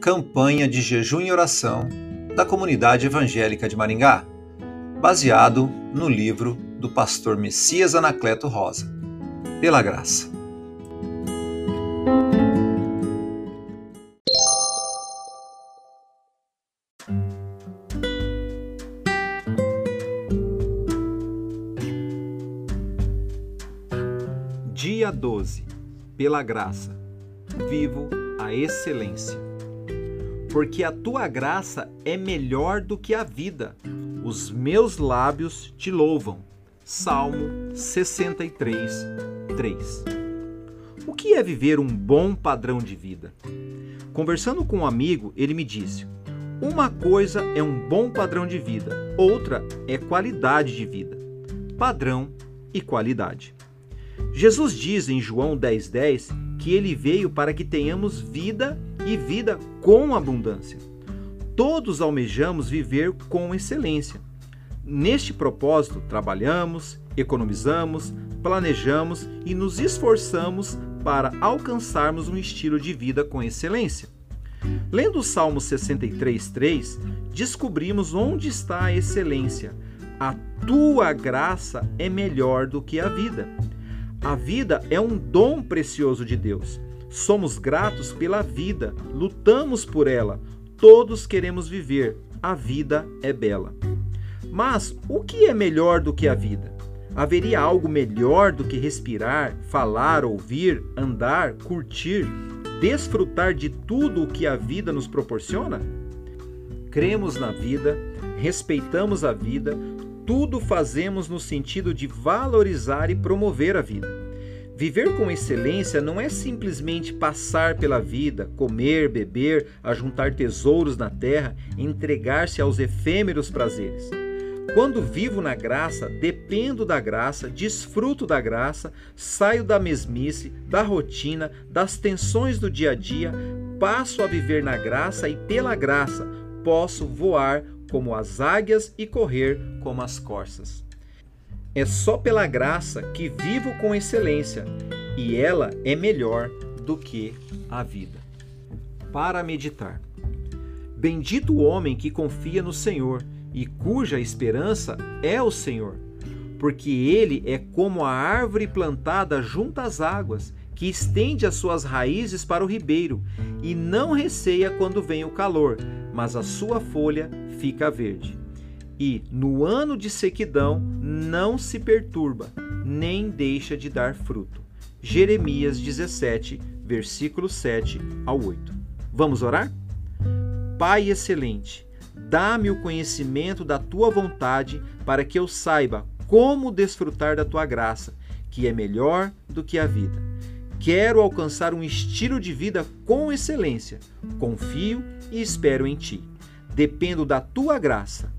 campanha de jejum e oração da comunidade evangélica de Maringá, baseado no livro do pastor Messias Anacleto Rosa. Pela graça. Dia 12. Pela graça. Vivo a excelência porque a tua graça é melhor do que a vida. Os meus lábios te louvam. Salmo 63, 3. O que é viver um bom padrão de vida? Conversando com um amigo, ele me disse: uma coisa é um bom padrão de vida, outra é qualidade de vida. Padrão e qualidade. Jesus diz em João 10,10 10, que ele veio para que tenhamos vida e vida com abundância. Todos almejamos viver com excelência. Neste propósito, trabalhamos, economizamos, planejamos e nos esforçamos para alcançarmos um estilo de vida com excelência. Lendo o Salmo 63:3, descobrimos onde está a excelência. A tua graça é melhor do que a vida. A vida é um dom precioso de Deus. Somos gratos pela vida, lutamos por ela. Todos queremos viver. A vida é bela. Mas o que é melhor do que a vida? Haveria algo melhor do que respirar, falar, ouvir, andar, curtir, desfrutar de tudo o que a vida nos proporciona? Cremos na vida, respeitamos a vida, tudo fazemos no sentido de valorizar e promover a vida. Viver com excelência não é simplesmente passar pela vida, comer, beber, ajuntar tesouros na terra, entregar-se aos efêmeros prazeres. Quando vivo na graça, dependo da graça, desfruto da graça, saio da mesmice, da rotina, das tensões do dia a dia, passo a viver na graça e pela graça posso voar como as águias e correr como as corças. É só pela graça que vivo com excelência e ela é melhor do que a vida. Para meditar. Bendito o homem que confia no Senhor e cuja esperança é o Senhor, porque ele é como a árvore plantada junto às águas, que estende as suas raízes para o ribeiro e não receia quando vem o calor, mas a sua folha fica verde. E no ano de sequidão não se perturba, nem deixa de dar fruto. Jeremias 17, versículo 7 ao 8. Vamos orar? Pai excelente, dá-me o conhecimento da tua vontade para que eu saiba como desfrutar da tua graça, que é melhor do que a vida. Quero alcançar um estilo de vida com excelência. Confio e espero em ti. Dependo da tua graça.